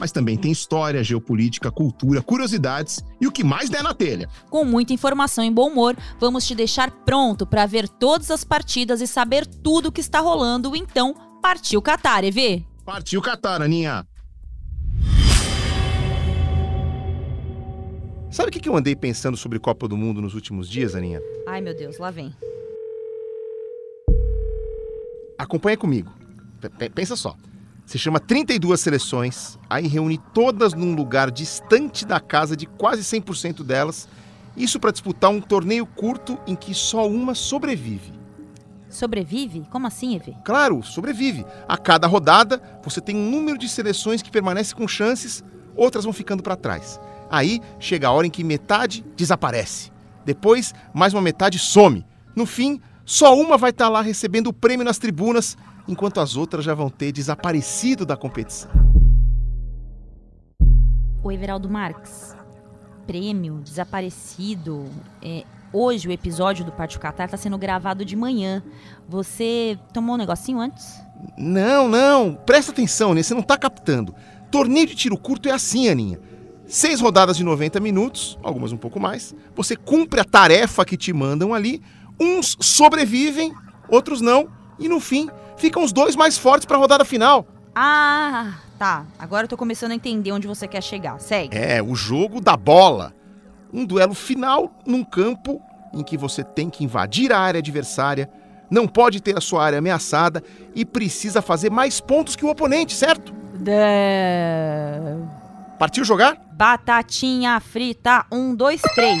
mas também tem história, geopolítica, cultura, curiosidades e o que mais der na telha. Com muita informação e bom humor, vamos te deixar pronto para ver todas as partidas e saber tudo o que está rolando. Então, partiu Qatar, EV! Partiu Qatar, Aninha! Sabe o que eu andei pensando sobre Copa do Mundo nos últimos dias, Aninha? Ai, meu Deus, lá vem. Acompanha comigo. P pensa só. Se chama 32 seleções, aí reúne todas num lugar distante da casa de quase 100% delas, isso para disputar um torneio curto em que só uma sobrevive. Sobrevive? Como assim, Evê? Claro, sobrevive. A cada rodada, você tem um número de seleções que permanece com chances, outras vão ficando para trás. Aí chega a hora em que metade desaparece. Depois, mais uma metade some. No fim, só uma vai estar tá lá recebendo o prêmio nas tribunas, enquanto as outras já vão ter desaparecido da competição. O Everaldo Marques, prêmio, desaparecido. É, hoje o episódio do Pátio Catar está sendo gravado de manhã. Você tomou um negocinho antes? Não, não. Presta atenção, né? Você não está captando. Torneio de tiro curto é assim, Aninha. Seis rodadas de 90 minutos, algumas um pouco mais. Você cumpre a tarefa que te mandam ali Uns sobrevivem, outros não, e no fim ficam os dois mais fortes para a rodada final. Ah, tá. Agora eu tô começando a entender onde você quer chegar. Segue. É, o jogo da bola. Um duelo final num campo em que você tem que invadir a área adversária, não pode ter a sua área ameaçada e precisa fazer mais pontos que o oponente, certo? Partiu jogar? Batatinha frita, um, dois, três.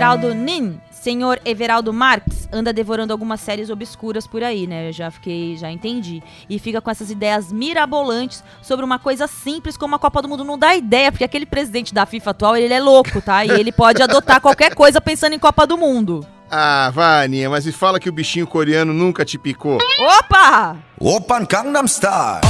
Everaldo Nin, senhor Everaldo Marx, anda devorando algumas séries obscuras por aí, né? Eu já fiquei, já entendi. E fica com essas ideias mirabolantes sobre uma coisa simples como a Copa do Mundo. Não dá ideia, porque aquele presidente da FIFA atual, ele é louco, tá? E ele pode adotar qualquer coisa pensando em Copa do Mundo. Ah, vai, Aninha, mas me fala que o bichinho coreano nunca te picou. Opa! Opa, Gangnam Style!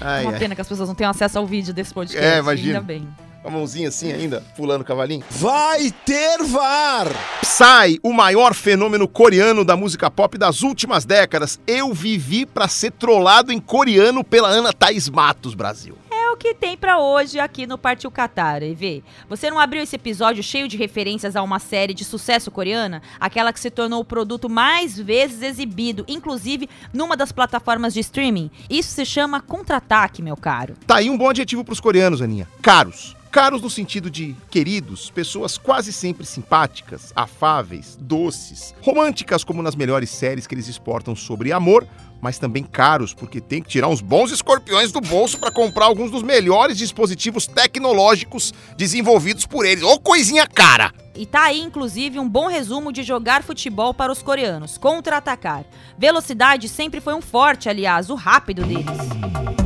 Ai, Uma ai. pena que as pessoas não tenham acesso ao vídeo desse podcast. É, imagina. Ainda bem. Com a mãozinha assim ainda, pulando o cavalinho. Vai ter VAR! Psy, o maior fenômeno coreano da música pop das últimas décadas. Eu vivi para ser trollado em coreano pela Ana Thaís Matos, Brasil o que tem para hoje aqui no Partiu Qatar, EV. Você não abriu esse episódio cheio de referências a uma série de sucesso coreana? Aquela que se tornou o produto mais vezes exibido, inclusive numa das plataformas de streaming? Isso se chama contra-ataque, meu caro. Tá aí um bom adjetivo pros coreanos, Aninha. Caros. Caros no sentido de queridos, pessoas quase sempre simpáticas, afáveis, doces, românticas como nas melhores séries que eles exportam sobre amor, mas também caros, porque tem que tirar uns bons escorpiões do bolso para comprar alguns dos melhores dispositivos tecnológicos desenvolvidos por eles. Ô coisinha cara! E tá aí, inclusive, um bom resumo de jogar futebol para os coreanos, contra-atacar. Velocidade sempre foi um forte, aliás, o rápido deles.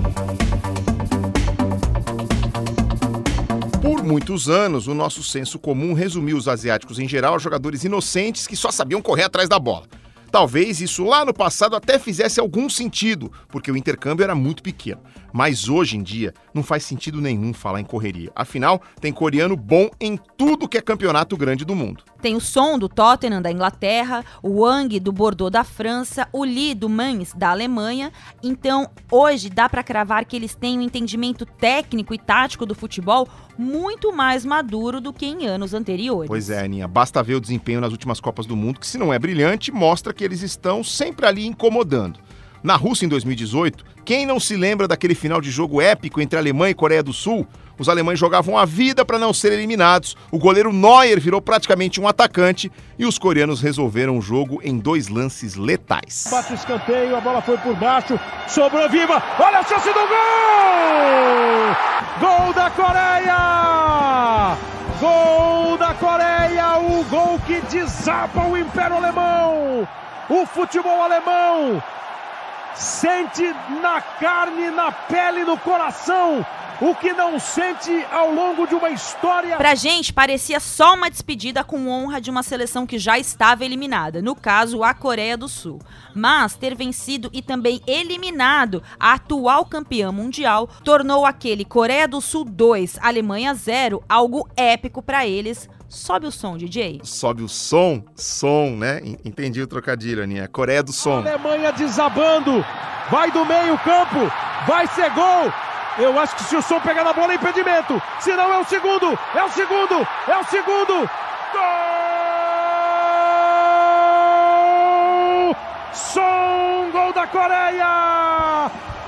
Por muitos anos, o nosso senso comum resumiu os asiáticos em geral a jogadores inocentes que só sabiam correr atrás da bola. Talvez isso lá no passado até fizesse algum sentido, porque o intercâmbio era muito pequeno. Mas hoje em dia não faz sentido nenhum falar em correria. Afinal, tem coreano bom em tudo que é campeonato grande do mundo. Tem o Son do Tottenham da Inglaterra, o Wang do Bordeaux da França, o Li do Mainz da Alemanha. Então, hoje dá para cravar que eles têm um entendimento técnico e tático do futebol muito mais maduro do que em anos anteriores. Pois é, Aninha. Basta ver o desempenho nas últimas Copas do Mundo, que se não é brilhante, mostra que eles estão sempre ali incomodando. Na Rússia, em 2018, quem não se lembra daquele final de jogo épico entre Alemanha e Coreia do Sul? Os alemães jogavam a vida para não serem eliminados, o goleiro Neuer virou praticamente um atacante e os coreanos resolveram o jogo em dois lances letais. Bate o escanteio, a bola foi por baixo, sobrou viva, olha a chance do gol! Gol da Coreia! Gol da Coreia, o gol que desaba o Império Alemão! O futebol alemão sente na carne, na pele, no coração o que não sente ao longo de uma história. Pra gente, parecia só uma despedida com honra de uma seleção que já estava eliminada, no caso, a Coreia do Sul. Mas ter vencido e também eliminado a atual campeã mundial tornou aquele Coreia do Sul 2, Alemanha 0 algo épico para eles. Sobe o som, DJ. Sobe o som? Som, né? Entendi o trocadilho, Aninha. Coreia do som. Alemanha desabando. Vai do meio campo. Vai ser gol. Eu acho que se o som pegar na bola é impedimento. Se não, é o segundo. É o segundo. É o segundo. Gol! Som, gol da Coreia.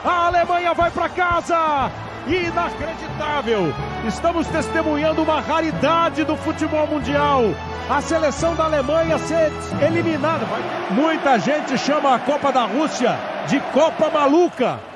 A Alemanha vai para casa. Inacreditável. Estamos testemunhando uma raridade do futebol mundial. A seleção da Alemanha ser eliminada. Muita gente chama a Copa da Rússia de Copa Maluca.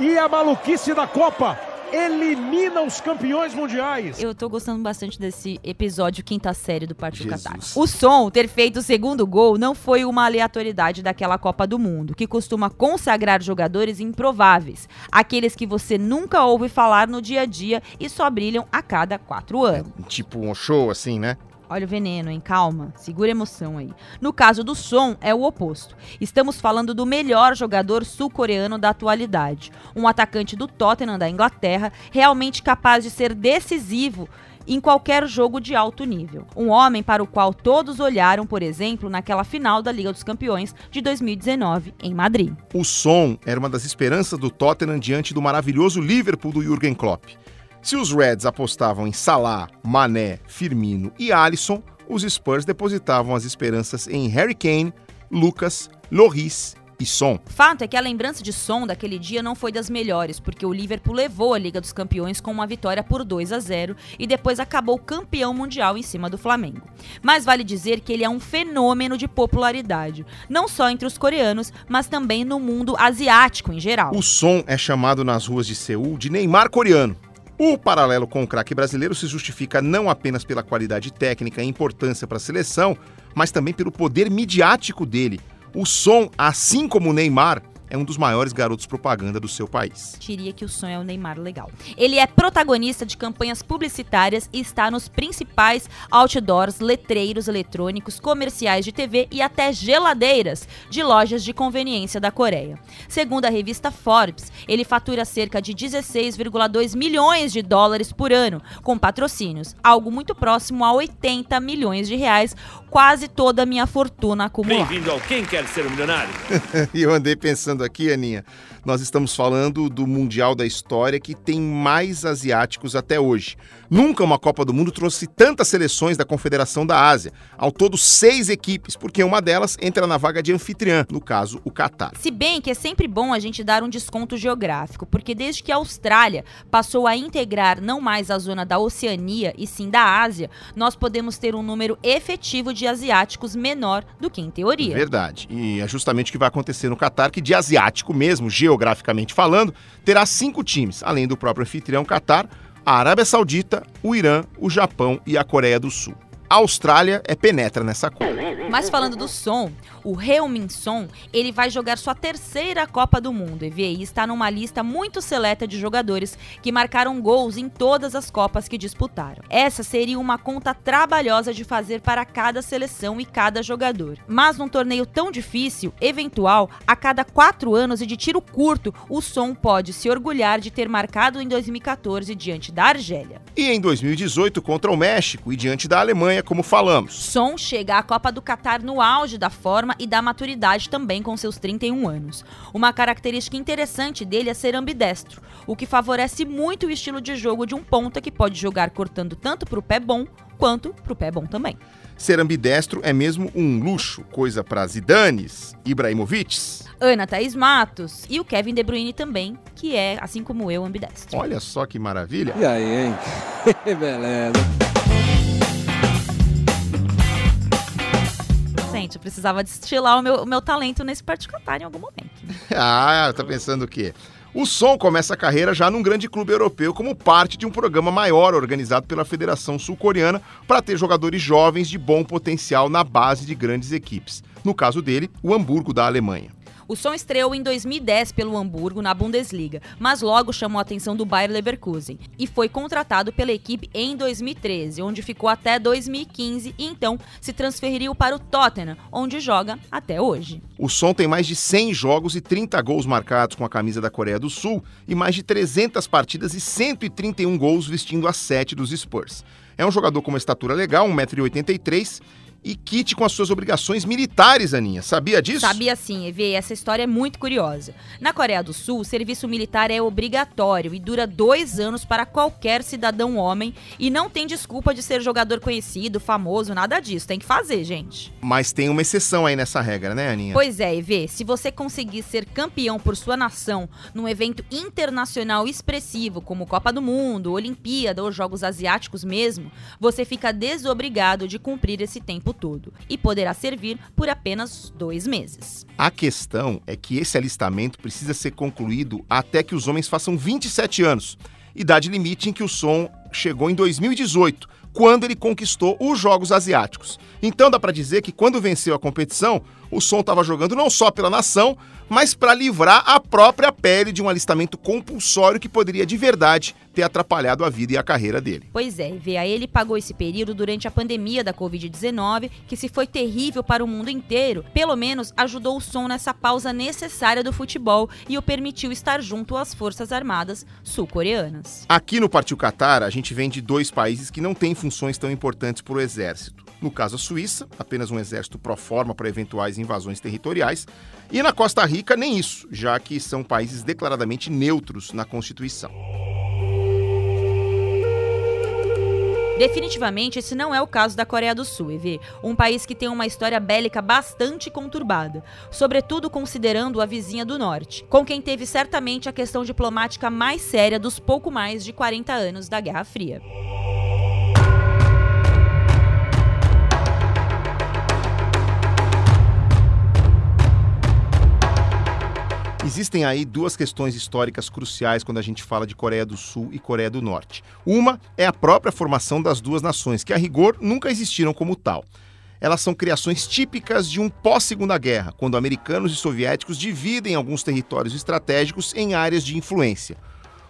E a maluquice da Copa elimina os campeões mundiais. Eu tô gostando bastante desse episódio quinta série do Partido Qatar. O som ter feito o segundo gol não foi uma aleatoriedade daquela Copa do Mundo, que costuma consagrar jogadores improváveis, aqueles que você nunca ouve falar no dia a dia e só brilham a cada quatro anos. É, tipo um show assim, né? Olha o veneno, hein? Calma, segura a emoção aí. No caso do som, é o oposto. Estamos falando do melhor jogador sul-coreano da atualidade. Um atacante do Tottenham da Inglaterra, realmente capaz de ser decisivo em qualquer jogo de alto nível. Um homem para o qual todos olharam, por exemplo, naquela final da Liga dos Campeões de 2019 em Madrid. O som era uma das esperanças do Tottenham diante do maravilhoso Liverpool do Jürgen Klopp. Se os Reds apostavam em Salah, Mané, Firmino e Alisson, os Spurs depositavam as esperanças em Harry Kane, Lucas, Loris e Son. Fato é que a lembrança de Son daquele dia não foi das melhores, porque o Liverpool levou a Liga dos Campeões com uma vitória por 2 a 0 e depois acabou campeão mundial em cima do Flamengo. Mas vale dizer que ele é um fenômeno de popularidade, não só entre os coreanos, mas também no mundo asiático em geral. O Son é chamado nas ruas de Seul de Neymar coreano. O paralelo com o craque brasileiro se justifica não apenas pela qualidade técnica e importância para a seleção, mas também pelo poder midiático dele. O som, assim como o Neymar, é um dos maiores garotos propaganda do seu país. Diria que o sonho é o Neymar legal. Ele é protagonista de campanhas publicitárias e está nos principais outdoors, letreiros eletrônicos, comerciais de TV e até geladeiras de lojas de conveniência da Coreia. Segundo a revista Forbes, ele fatura cerca de 16,2 milhões de dólares por ano com patrocínios, algo muito próximo a 80 milhões de reais, quase toda a minha fortuna acumulada. Bem-vindo ao Quem Quer Ser um Milionário. e eu andei pensando aqui, Aninha, nós estamos falando do Mundial da História que tem mais asiáticos até hoje. Nunca uma Copa do Mundo trouxe tantas seleções da Confederação da Ásia. Ao todo, seis equipes, porque uma delas entra na vaga de anfitriã, no caso, o Catar. Se bem que é sempre bom a gente dar um desconto geográfico, porque desde que a Austrália passou a integrar não mais a zona da Oceania e sim da Ásia, nós podemos ter um número efetivo de asiáticos menor do que em teoria. Verdade. E é justamente o que vai acontecer no Catar, que de asiático mesmo, geograficamente falando, terá cinco times, além do próprio anfitrião Catar a Arábia Saudita, o Irã, o Japão e a Coreia do Sul. A Austrália é penetra nessa cor. Mas falando do som, O Heung-min ele vai jogar sua terceira Copa do Mundo e VI está numa lista muito seleta de jogadores que marcaram gols em todas as Copas que disputaram. Essa seria uma conta trabalhosa de fazer para cada seleção e cada jogador. Mas num torneio tão difícil, eventual, a cada quatro anos e de tiro curto, o Son pode se orgulhar de ter marcado em 2014 diante da Argélia. E em 2018 contra o México e diante da Alemanha, como falamos. Son chega à Copa do Catar no auge da forma e da maturidade também com seus 31 anos. Uma característica interessante dele é ser ambidestro, o que favorece muito o estilo de jogo de um ponta que pode jogar cortando tanto para o pé bom quanto para o pé bom também. Ser ambidestro é mesmo um luxo, coisa para Zidanes, Ibrahimovic. Ana Thaís Matos e o Kevin De Bruyne também, que é, assim como eu, ambidestro. Olha só que maravilha. E aí, hein? Beleza. Gente, eu precisava destilar o meu, o meu talento nesse particular em algum momento. ah, tá pensando o quê? O Som começa a carreira já num grande clube europeu como parte de um programa maior organizado pela Federação Sul-Coreana para ter jogadores jovens de bom potencial na base de grandes equipes. No caso dele, o Hamburgo da Alemanha. O som estreou em 2010 pelo Hamburgo na Bundesliga, mas logo chamou a atenção do Bayer Leverkusen e foi contratado pela equipe em 2013, onde ficou até 2015 e então se transferiu para o Tottenham, onde joga até hoje. O som tem mais de 100 jogos e 30 gols marcados com a camisa da Coreia do Sul e mais de 300 partidas e 131 gols vestindo a 7 dos Spurs. É um jogador com uma estatura legal, 1,83m, e quite com as suas obrigações militares, Aninha. Sabia disso? Sabia sim, Evê. Essa história é muito curiosa. Na Coreia do Sul, o serviço militar é obrigatório e dura dois anos para qualquer cidadão homem e não tem desculpa de ser jogador conhecido, famoso, nada disso. Tem que fazer, gente. Mas tem uma exceção aí nessa regra, né, Aninha? Pois é, Evê. Se você conseguir ser campeão por sua nação num evento internacional expressivo, como Copa do Mundo, Olimpíada ou Jogos Asiáticos mesmo, você fica desobrigado de cumprir esse tempo todo e poderá servir por apenas dois meses. A questão é que esse alistamento precisa ser concluído até que os homens façam 27 anos, idade limite em que o som chegou em 2018, quando ele conquistou os Jogos Asiáticos. Então dá para dizer que quando venceu a competição, o Som estava jogando não só pela nação, mas para livrar a própria pele de um alistamento compulsório que poderia de verdade ter atrapalhado a vida e a carreira dele. Pois é, VA ele pagou esse período durante a pandemia da Covid-19, que se foi terrível para o mundo inteiro, pelo menos ajudou o som nessa pausa necessária do futebol e o permitiu estar junto às Forças Armadas sul-coreanas. Aqui no Partiu Qatar, a gente vem de dois países que não têm funções tão importantes para o exército. No caso, a Suíça, apenas um exército pro forma para eventuais invasões territoriais, e na Costa Rica, nem isso, já que são países declaradamente neutros na Constituição. Definitivamente, esse não é o caso da Coreia do Sul, EV, um país que tem uma história bélica bastante conturbada, sobretudo considerando a vizinha do norte, com quem teve certamente a questão diplomática mais séria dos pouco mais de 40 anos da Guerra Fria. Existem aí duas questões históricas cruciais quando a gente fala de Coreia do Sul e Coreia do Norte. Uma é a própria formação das duas nações, que a rigor nunca existiram como tal. Elas são criações típicas de um pós-Segunda Guerra, quando americanos e soviéticos dividem alguns territórios estratégicos em áreas de influência.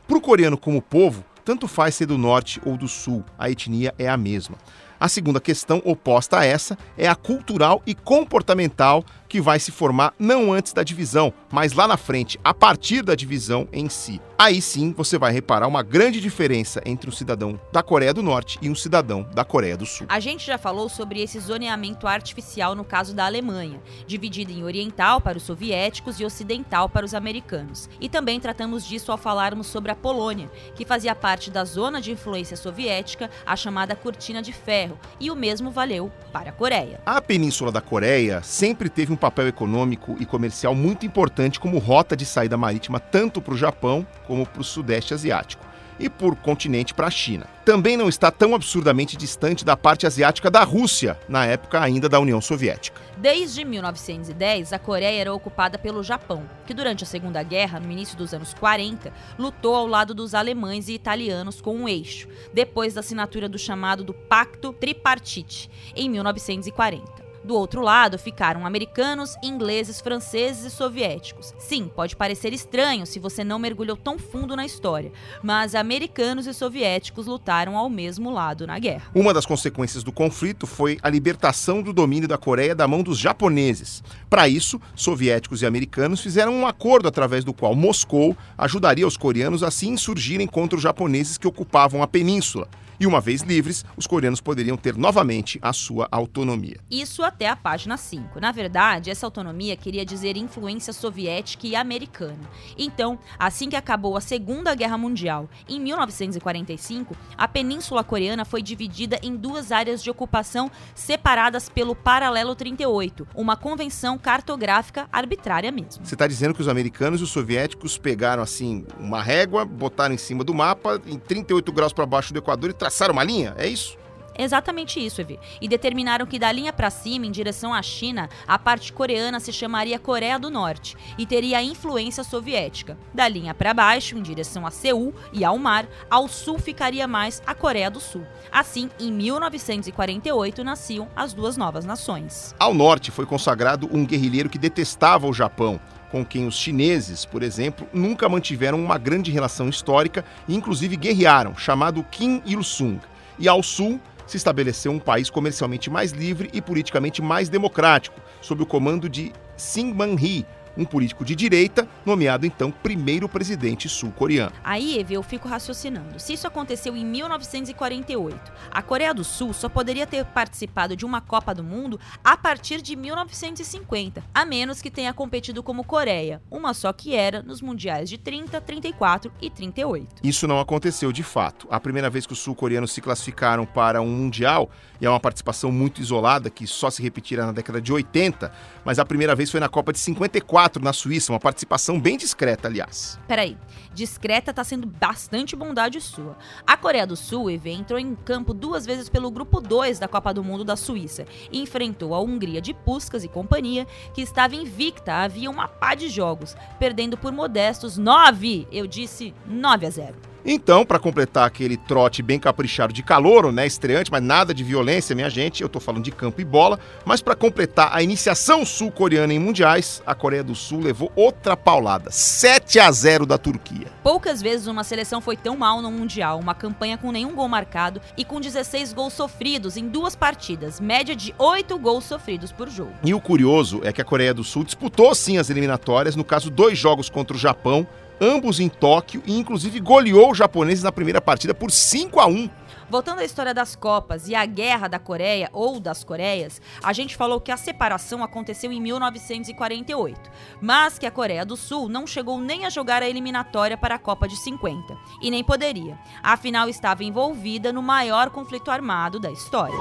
Para o coreano como povo, tanto faz ser do norte ou do sul, a etnia é a mesma. A segunda questão, oposta a essa, é a cultural e comportamental que vai se formar não antes da divisão, mas lá na frente, a partir da divisão em si. Aí sim você vai reparar uma grande diferença entre um cidadão da Coreia do Norte e um cidadão da Coreia do Sul. A gente já falou sobre esse zoneamento artificial no caso da Alemanha, dividido em oriental para os soviéticos e ocidental para os americanos. E também tratamos disso ao falarmos sobre a Polônia, que fazia parte da zona de influência soviética, a chamada Cortina de Ferro, e o mesmo valeu para a Coreia. A Península da Coreia sempre teve um papel econômico e comercial muito importante como rota de saída marítima tanto para o Japão como para o Sudeste Asiático e por continente para a China. Também não está tão absurdamente distante da parte asiática da Rússia, na época ainda da União Soviética. Desde 1910, a Coreia era ocupada pelo Japão, que durante a Segunda Guerra, no início dos anos 40, lutou ao lado dos alemães e italianos com um eixo, depois da assinatura do chamado do Pacto Tripartite, em 1940. Do outro lado ficaram americanos, ingleses, franceses e soviéticos. Sim, pode parecer estranho se você não mergulhou tão fundo na história, mas americanos e soviéticos lutaram ao mesmo lado na guerra. Uma das consequências do conflito foi a libertação do domínio da Coreia da mão dos japoneses. Para isso, soviéticos e americanos fizeram um acordo através do qual Moscou ajudaria os coreanos a se insurgirem contra os japoneses que ocupavam a península. E uma vez livres, os coreanos poderiam ter novamente a sua autonomia. Isso até a página 5. Na verdade, essa autonomia queria dizer influência soviética e americana. Então, assim que acabou a Segunda Guerra Mundial, em 1945, a Península Coreana foi dividida em duas áreas de ocupação separadas pelo Paralelo 38, uma convenção cartográfica arbitrária mesmo. Você está dizendo que os americanos e os soviéticos pegaram assim uma régua, botaram em cima do mapa, em 38 graus para baixo do Equador e traçaram uma linha? É isso? Exatamente isso, Evi. E determinaram que da linha para cima, em direção à China, a parte coreana se chamaria Coreia do Norte e teria influência soviética. Da linha para baixo, em direção a Seul e ao mar, ao sul ficaria mais a Coreia do Sul. Assim, em 1948 nasciam as duas novas nações. Ao norte foi consagrado um guerrilheiro que detestava o Japão com quem os chineses, por exemplo, nunca mantiveram uma grande relação histórica e inclusive guerrearam, chamado Kim Il-sung. E ao sul se estabeleceu um país comercialmente mais livre e politicamente mais democrático, sob o comando de Syngman-rhee, um político de direita, nomeado então primeiro presidente sul-coreano. Aí, Eve, eu fico raciocinando. Se isso aconteceu em 1948, a Coreia do Sul só poderia ter participado de uma Copa do Mundo a partir de 1950, a menos que tenha competido como Coreia, uma só que era nos mundiais de 30, 34 e 38. Isso não aconteceu de fato. A primeira vez que os sul-coreanos se classificaram para um mundial, e é uma participação muito isolada que só se repetirá na década de 80, mas a primeira vez foi na Copa de 54 na Suíça, uma participação bem discreta, aliás. Peraí, discreta tá sendo bastante bondade sua. A Coreia do Sul, EV, entrou em campo duas vezes pelo grupo 2 da Copa do Mundo da Suíça e enfrentou a Hungria de Puskas e companhia, que estava invicta havia uma pá de jogos, perdendo por modestos 9, eu disse 9 a 0. Então, para completar aquele trote bem caprichado de calor, né, estreante, mas nada de violência, minha gente, eu tô falando de campo e bola, mas para completar a iniciação sul-coreana em mundiais, a Coreia do Sul levou outra paulada, 7 a 0 da Turquia. Poucas vezes uma seleção foi tão mal no mundial, uma campanha com nenhum gol marcado e com 16 gols sofridos em duas partidas, média de 8 gols sofridos por jogo. E o curioso é que a Coreia do Sul disputou sim as eliminatórias, no caso dois jogos contra o Japão ambos em Tóquio e inclusive goleou os japoneses na primeira partida por 5 a 1. Voltando à história das Copas e a Guerra da Coreia ou das Coreias, a gente falou que a separação aconteceu em 1948, mas que a Coreia do Sul não chegou nem a jogar a eliminatória para a Copa de 50, e nem poderia, afinal estava envolvida no maior conflito armado da história.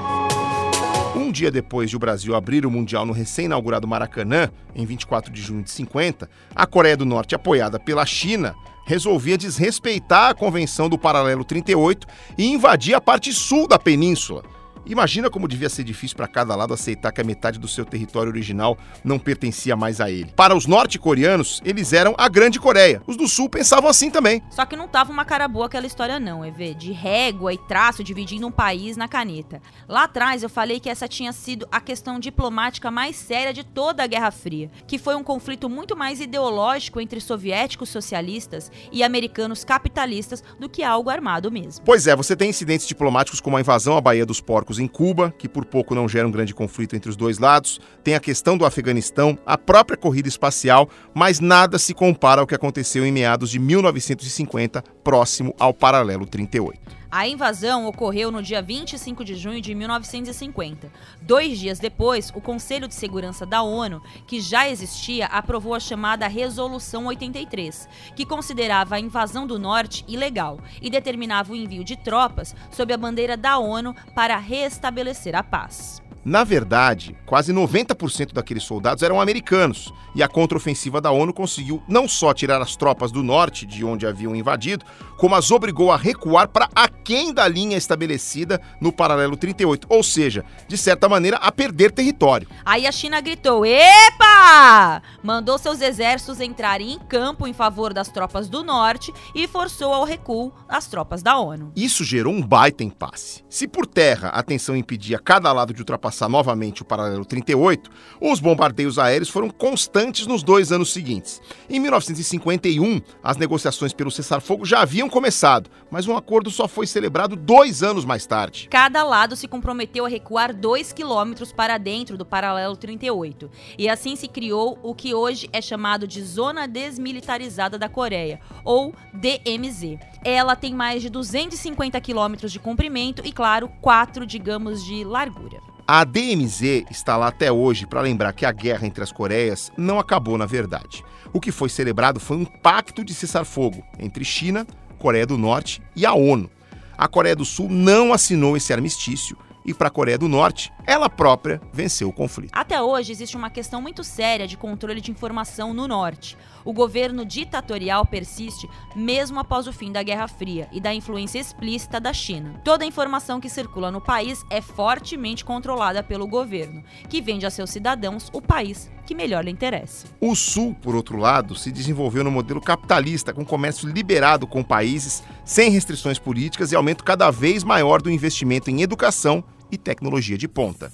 Um dia depois de o Brasil abrir o Mundial no recém-inaugurado Maracanã, em 24 de junho de 50, a Coreia do Norte, apoiada pela China, resolvia desrespeitar a Convenção do Paralelo 38 e invadir a parte sul da península. Imagina como devia ser difícil para cada lado aceitar que a metade do seu território original não pertencia mais a ele. Para os norte-coreanos, eles eram a Grande Coreia. Os do Sul pensavam assim também. Só que não tava uma cara boa aquela história não, EV, de régua e traço dividindo um país na caneta. Lá atrás eu falei que essa tinha sido a questão diplomática mais séria de toda a Guerra Fria, que foi um conflito muito mais ideológico entre soviéticos socialistas e americanos capitalistas do que algo armado mesmo. Pois é, você tem incidentes diplomáticos como a invasão à Baía dos Porcos em Cuba, que por pouco não gera um grande conflito entre os dois lados, tem a questão do Afeganistão, a própria corrida espacial, mas nada se compara ao que aconteceu em meados de 1950, próximo ao paralelo 38. A invasão ocorreu no dia 25 de junho de 1950. Dois dias depois, o Conselho de Segurança da ONU, que já existia, aprovou a chamada Resolução 83, que considerava a invasão do Norte ilegal e determinava o envio de tropas sob a bandeira da ONU para restabelecer a paz. Na verdade, quase 90% daqueles soldados eram americanos, e a contraofensiva da ONU conseguiu não só tirar as tropas do norte, de onde haviam invadido, como as obrigou a recuar para aquém da linha estabelecida no paralelo 38, ou seja, de certa maneira, a perder território. Aí a China gritou: Epa! Mandou seus exércitos entrarem em campo em favor das tropas do norte e forçou ao recuo as tropas da ONU. Isso gerou um baita impasse. Se por terra a tensão impedia cada lado de ultrapassar traçar novamente o paralelo 38, os bombardeios aéreos foram constantes nos dois anos seguintes. Em 1951, as negociações pelo cessar-fogo já haviam começado, mas um acordo só foi celebrado dois anos mais tarde. Cada lado se comprometeu a recuar 2 quilômetros para dentro do paralelo 38, e assim se criou o que hoje é chamado de Zona Desmilitarizada da Coreia, ou DMZ. Ela tem mais de 250 quilômetros de comprimento e, claro, 4, digamos, de largura. A DMZ está lá até hoje para lembrar que a guerra entre as Coreias não acabou na verdade. O que foi celebrado foi um pacto de cessar-fogo entre China, Coreia do Norte e a ONU. A Coreia do Sul não assinou esse armistício e para a Coreia do Norte, ela própria venceu o conflito. Até hoje existe uma questão muito séria de controle de informação no norte. O governo ditatorial persiste mesmo após o fim da Guerra Fria e da influência explícita da China. Toda a informação que circula no país é fortemente controlada pelo governo, que vende a seus cidadãos o país que melhor lhe interessa. O Sul, por outro lado, se desenvolveu no modelo capitalista, com comércio liberado com países sem restrições políticas e aumento cada vez maior do investimento em educação e tecnologia de ponta.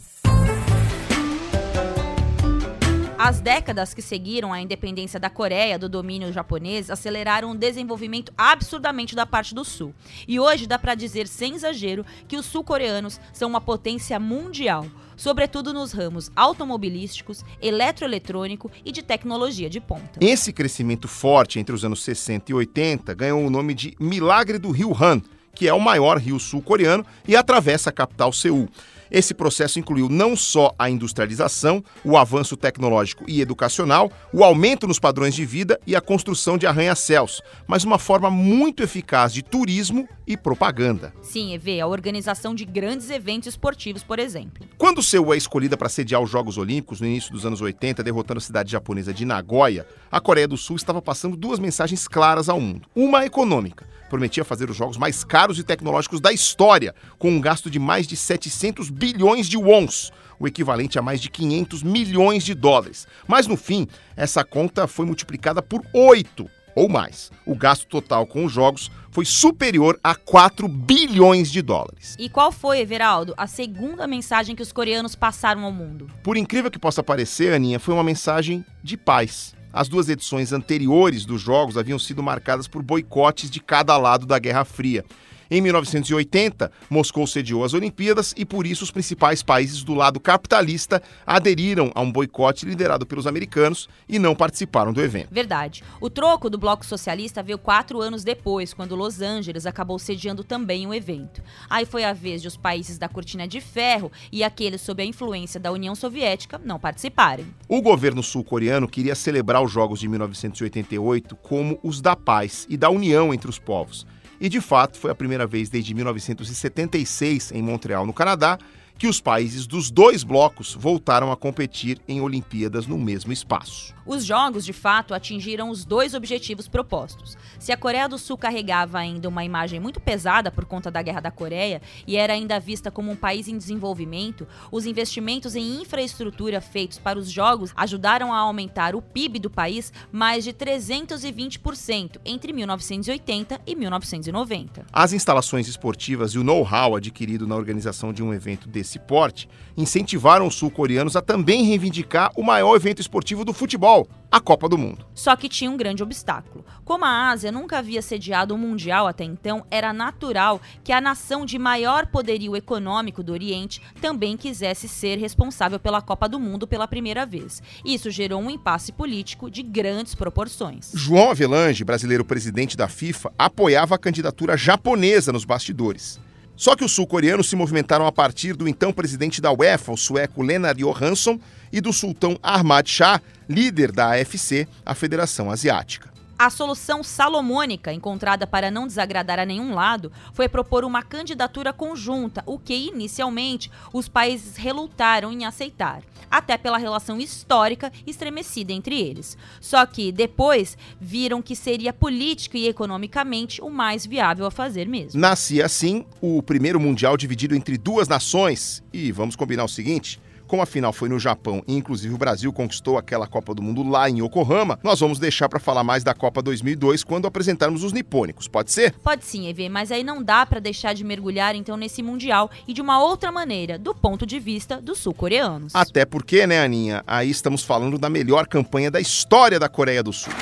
As décadas que seguiram a independência da Coreia do domínio japonês aceleraram o desenvolvimento absurdamente da parte do Sul. E hoje dá para dizer sem exagero que os sul-coreanos são uma potência mundial, sobretudo nos ramos automobilísticos, eletroeletrônico e de tecnologia de ponta. Esse crescimento forte entre os anos 60 e 80 ganhou o nome de Milagre do Rio Han, que é o maior rio sul-coreano e atravessa a capital Seul. Esse processo incluiu não só a industrialização, o avanço tecnológico e educacional, o aumento nos padrões de vida e a construção de arranha-céus, mas uma forma muito eficaz de turismo e propaganda. Sim, EV, a organização de grandes eventos esportivos, por exemplo. Quando Seul é escolhida para sediar os Jogos Olímpicos no início dos anos 80, derrotando a cidade japonesa de Nagoya, a Coreia do Sul estava passando duas mensagens claras ao mundo. Uma econômica prometia fazer os jogos mais caros e tecnológicos da história, com um gasto de mais de 700 bilhões de wons, o equivalente a mais de 500 milhões de dólares. Mas no fim, essa conta foi multiplicada por 8 ou mais. O gasto total com os jogos foi superior a 4 bilhões de dólares. E qual foi, Everaldo, a segunda mensagem que os coreanos passaram ao mundo? Por incrível que possa parecer, Aninha, foi uma mensagem de paz. As duas edições anteriores dos Jogos haviam sido marcadas por boicotes de cada lado da Guerra Fria. Em 1980, Moscou sediou as Olimpíadas e por isso os principais países do lado capitalista aderiram a um boicote liderado pelos americanos e não participaram do evento. Verdade. O troco do Bloco Socialista veio quatro anos depois, quando Los Angeles acabou sediando também o evento. Aí foi a vez de os países da Cortina de Ferro e aqueles sob a influência da União Soviética não participarem. O governo sul-coreano queria celebrar os Jogos de 1988 como os da paz e da união entre os povos. E de fato, foi a primeira vez desde 1976, em Montreal, no Canadá, que os países dos dois blocos voltaram a competir em Olimpíadas no mesmo espaço. Os jogos, de fato, atingiram os dois objetivos propostos. Se a Coreia do Sul carregava ainda uma imagem muito pesada por conta da Guerra da Coreia e era ainda vista como um país em desenvolvimento, os investimentos em infraestrutura feitos para os jogos ajudaram a aumentar o PIB do país mais de 320% entre 1980 e 1990. As instalações esportivas e o know-how adquirido na organização de um evento desse desse porte incentivaram os sul-coreanos a também reivindicar o maior evento esportivo do futebol, a Copa do Mundo. Só que tinha um grande obstáculo. Como a Ásia nunca havia sediado um mundial até então, era natural que a nação de maior poderio econômico do Oriente também quisesse ser responsável pela Copa do Mundo pela primeira vez. Isso gerou um impasse político de grandes proporções. João Avelange, brasileiro presidente da FIFA, apoiava a candidatura japonesa nos bastidores. Só que os sul-coreanos se movimentaram a partir do então presidente da UEFA, o sueco Lennart Johansson, e do sultão Ahmad Shah, líder da AFC, a Federação Asiática. A solução salomônica encontrada para não desagradar a nenhum lado foi propor uma candidatura conjunta, o que inicialmente os países relutaram em aceitar, até pela relação histórica estremecida entre eles. Só que depois viram que seria político e economicamente o mais viável a fazer mesmo. Nascia assim o primeiro mundial dividido entre duas nações, e vamos combinar o seguinte: como a final foi no Japão e inclusive o Brasil conquistou aquela Copa do Mundo lá em Yokohama, nós vamos deixar para falar mais da Copa 2002 quando apresentarmos os nipônicos, pode ser? Pode sim, EV, mas aí não dá para deixar de mergulhar então nesse mundial e de uma outra maneira, do ponto de vista dos sul-coreanos. Até porque, né, Aninha, aí estamos falando da melhor campanha da história da Coreia do Sul.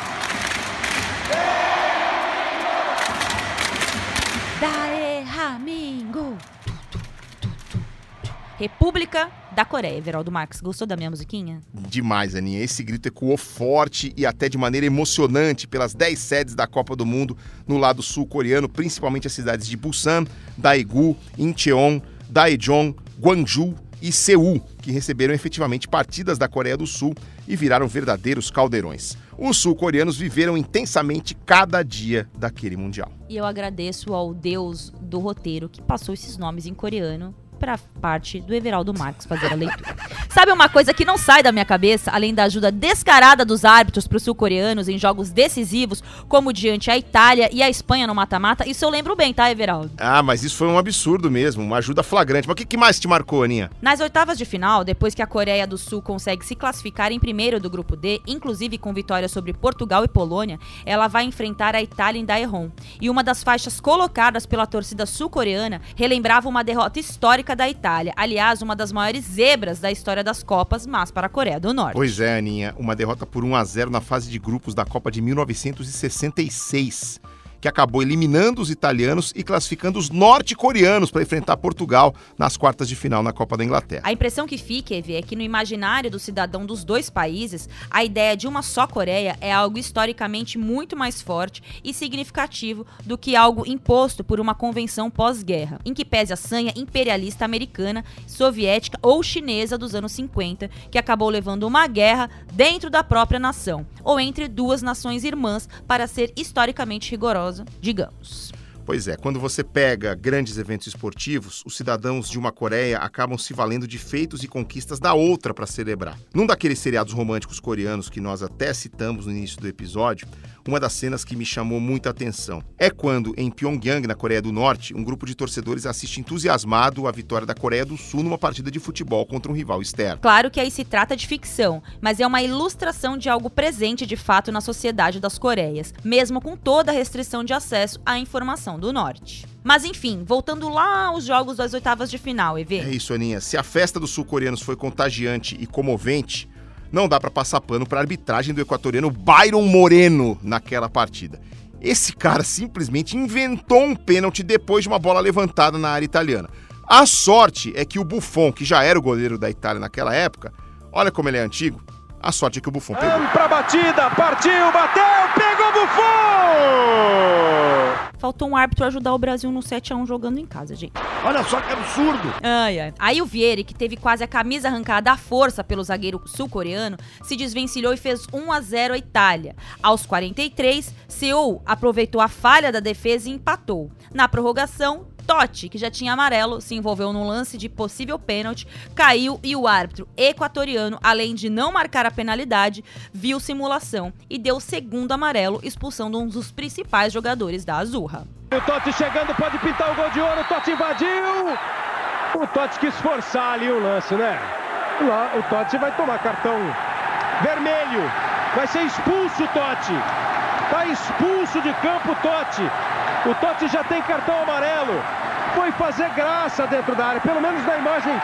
República da Coreia. Everaldo Marques, gostou da minha musiquinha? Demais, Aninha. Esse grito ecoou forte e até de maneira emocionante pelas 10 sedes da Copa do Mundo no lado sul-coreano, principalmente as cidades de Busan, Daegu, Incheon, Daejeon, Gwangju e Seul, que receberam efetivamente partidas da Coreia do Sul e viraram verdadeiros caldeirões. Os sul-coreanos viveram intensamente cada dia daquele Mundial. E eu agradeço ao deus do roteiro que passou esses nomes em coreano para parte do Everaldo Marques fazer a leitura. Sabe uma coisa que não sai da minha cabeça, além da ajuda descarada dos árbitros para os sul-coreanos em jogos decisivos, como diante a Itália e a Espanha no mata-mata? Isso eu lembro bem, tá, Everaldo? Ah, mas isso foi um absurdo mesmo, uma ajuda flagrante. Mas o que, que mais te marcou, Aninha? Nas oitavas de final, depois que a Coreia do Sul consegue se classificar em primeiro do grupo D, inclusive com vitória sobre Portugal e Polônia, ela vai enfrentar a Itália em Daejeon. E uma das faixas colocadas pela torcida sul-coreana relembrava uma derrota histórica da Itália. Aliás, uma das maiores zebras da história das Copas, mas para a Coreia do Norte. Pois é, Aninha, uma derrota por 1 a 0 na fase de grupos da Copa de 1966 que acabou eliminando os italianos e classificando os norte-coreanos para enfrentar Portugal nas quartas de final na Copa da Inglaterra. A impressão que fica, Evie, é que no imaginário do cidadão dos dois países, a ideia de uma só Coreia é algo historicamente muito mais forte e significativo do que algo imposto por uma convenção pós-guerra, em que pese a sanha imperialista americana, soviética ou chinesa dos anos 50, que acabou levando uma guerra dentro da própria nação, ou entre duas nações irmãs, para ser historicamente rigorosa digamos. Pois é, quando você pega grandes eventos esportivos, os cidadãos de uma Coreia acabam se valendo de feitos e conquistas da outra para celebrar. Num daqueles seriados românticos coreanos que nós até citamos no início do episódio, uma das cenas que me chamou muita atenção é quando, em Pyongyang, na Coreia do Norte, um grupo de torcedores assiste entusiasmado a vitória da Coreia do Sul numa partida de futebol contra um rival externo. Claro que aí se trata de ficção, mas é uma ilustração de algo presente de fato na sociedade das Coreias, mesmo com toda a restrição de acesso à informação do Norte. Mas enfim, voltando lá aos jogos das oitavas de final, EV. É isso, Aninha. Se a festa dos sul-coreanos foi contagiante e comovente, não dá para passar pano para arbitragem do equatoriano Byron Moreno naquela partida. Esse cara simplesmente inventou um pênalti depois de uma bola levantada na área italiana. A sorte é que o Buffon, que já era o goleiro da Itália naquela época, olha como ele é antigo, a sorte é que o Buffon pegou. Pra batida, partiu, bateu, pegou Buffon! Faltou um árbitro ajudar o Brasil no 7x1 jogando em casa, gente. Olha só que absurdo! Ai, ai. Aí o Vieri, que teve quase a camisa arrancada à força pelo zagueiro sul-coreano, se desvencilhou e fez 1 a 0 a Itália. Aos 43, Seul aproveitou a falha da defesa e empatou. Na prorrogação, Totti, que já tinha amarelo, se envolveu num lance de possível pênalti, caiu e o árbitro equatoriano, além de não marcar a penalidade, viu simulação e deu segundo amarelo, expulsando um dos principais jogadores da Azurra. O Totti chegando, pode pintar o gol de ouro, o Totti invadiu! O Totti quis forçar ali o lance, né? Lá, o Totti vai tomar cartão vermelho, vai ser expulso o Totti! Tá expulso de campo o Totti! O Totti já tem cartão amarelo. Foi fazer graça dentro da área, pelo menos na imagem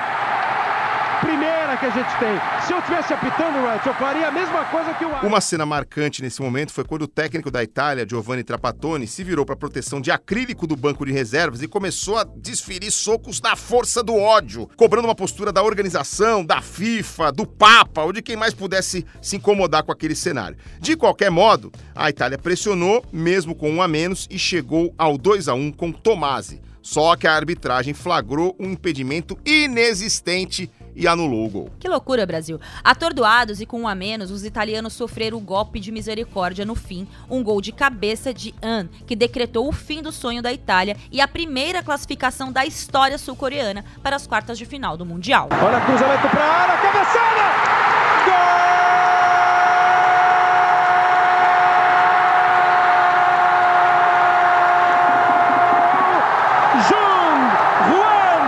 primeira que a gente tem. Se eu tivesse apitando, Wright, eu faria a mesma coisa que o Uma cena marcante nesse momento foi quando o técnico da Itália, Giovanni Trapattoni, se virou para a proteção de acrílico do banco de reservas e começou a desferir socos na força do ódio, cobrando uma postura da organização, da FIFA, do Papa ou de quem mais pudesse se incomodar com aquele cenário. De qualquer modo, a Itália pressionou, mesmo com um a menos, e chegou ao 2 a 1 com Tomasi. Só que a arbitragem flagrou um impedimento inexistente e anulou o gol. Que loucura, Brasil. Atordoados e com um a menos, os italianos sofreram o golpe de misericórdia no fim, um gol de cabeça de An, que decretou o fim do sonho da Itália e a primeira classificação da história sul-coreana para as quartas de final do Mundial. Olha cruzamento para a área, cabeçada! Gol! Jung Juan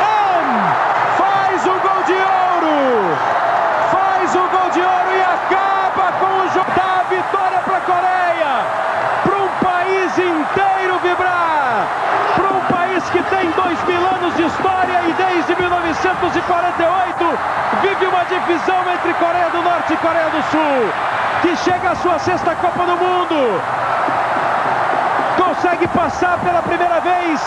An faz o gol de ouro! 1948 vive uma divisão entre Coreia do Norte e Coreia do Sul, que chega à sua sexta Copa do Mundo. Consegue passar pela primeira vez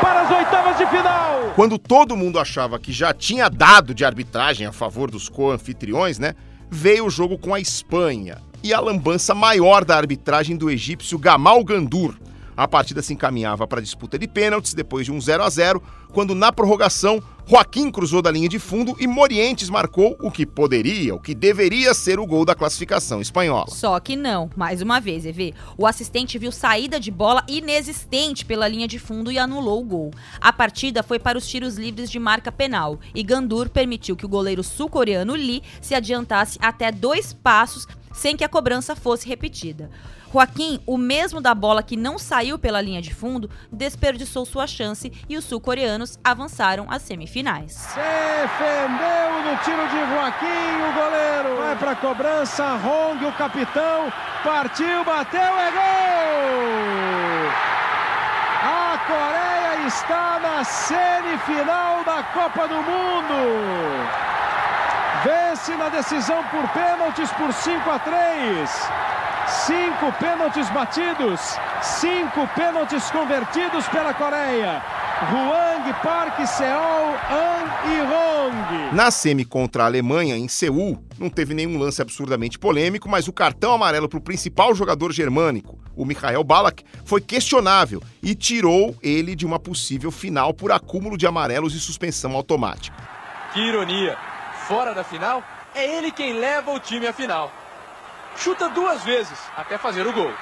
para as oitavas de final. Quando todo mundo achava que já tinha dado de arbitragem a favor dos co-anfitriões, né? Veio o jogo com a Espanha e a lambança maior da arbitragem do egípcio Gamal Gandur. A partida se encaminhava para a disputa de pênaltis depois de um 0 a 0 quando na prorrogação Joaquim cruzou da linha de fundo e Morientes marcou o que poderia, o que deveria ser o gol da classificação espanhola. Só que não, mais uma vez, EV. O assistente viu saída de bola inexistente pela linha de fundo e anulou o gol. A partida foi para os tiros livres de marca penal e Gandur permitiu que o goleiro sul-coreano Lee se adiantasse até dois passos sem que a cobrança fosse repetida. Joaquim, o mesmo da bola que não saiu pela linha de fundo, desperdiçou sua chance e os sul-coreanos avançaram às semifinais. Defendeu no tiro de Joaquim, o goleiro. Vai para a cobrança, Hong, o capitão, partiu, bateu, é gol! A Coreia está na semifinal da Copa do Mundo. Vence na decisão por pênaltis por 5 a 3. Cinco pênaltis batidos, cinco pênaltis convertidos pela Coreia. Huang, Park, Seol, An e Hong. Na semi contra a Alemanha, em Seul, não teve nenhum lance absurdamente polêmico, mas o cartão amarelo para o principal jogador germânico, o Mikhail Balak, foi questionável e tirou ele de uma possível final por acúmulo de amarelos e suspensão automática. Que ironia! Fora da final, é ele quem leva o time à final chuta duas vezes até fazer o gol.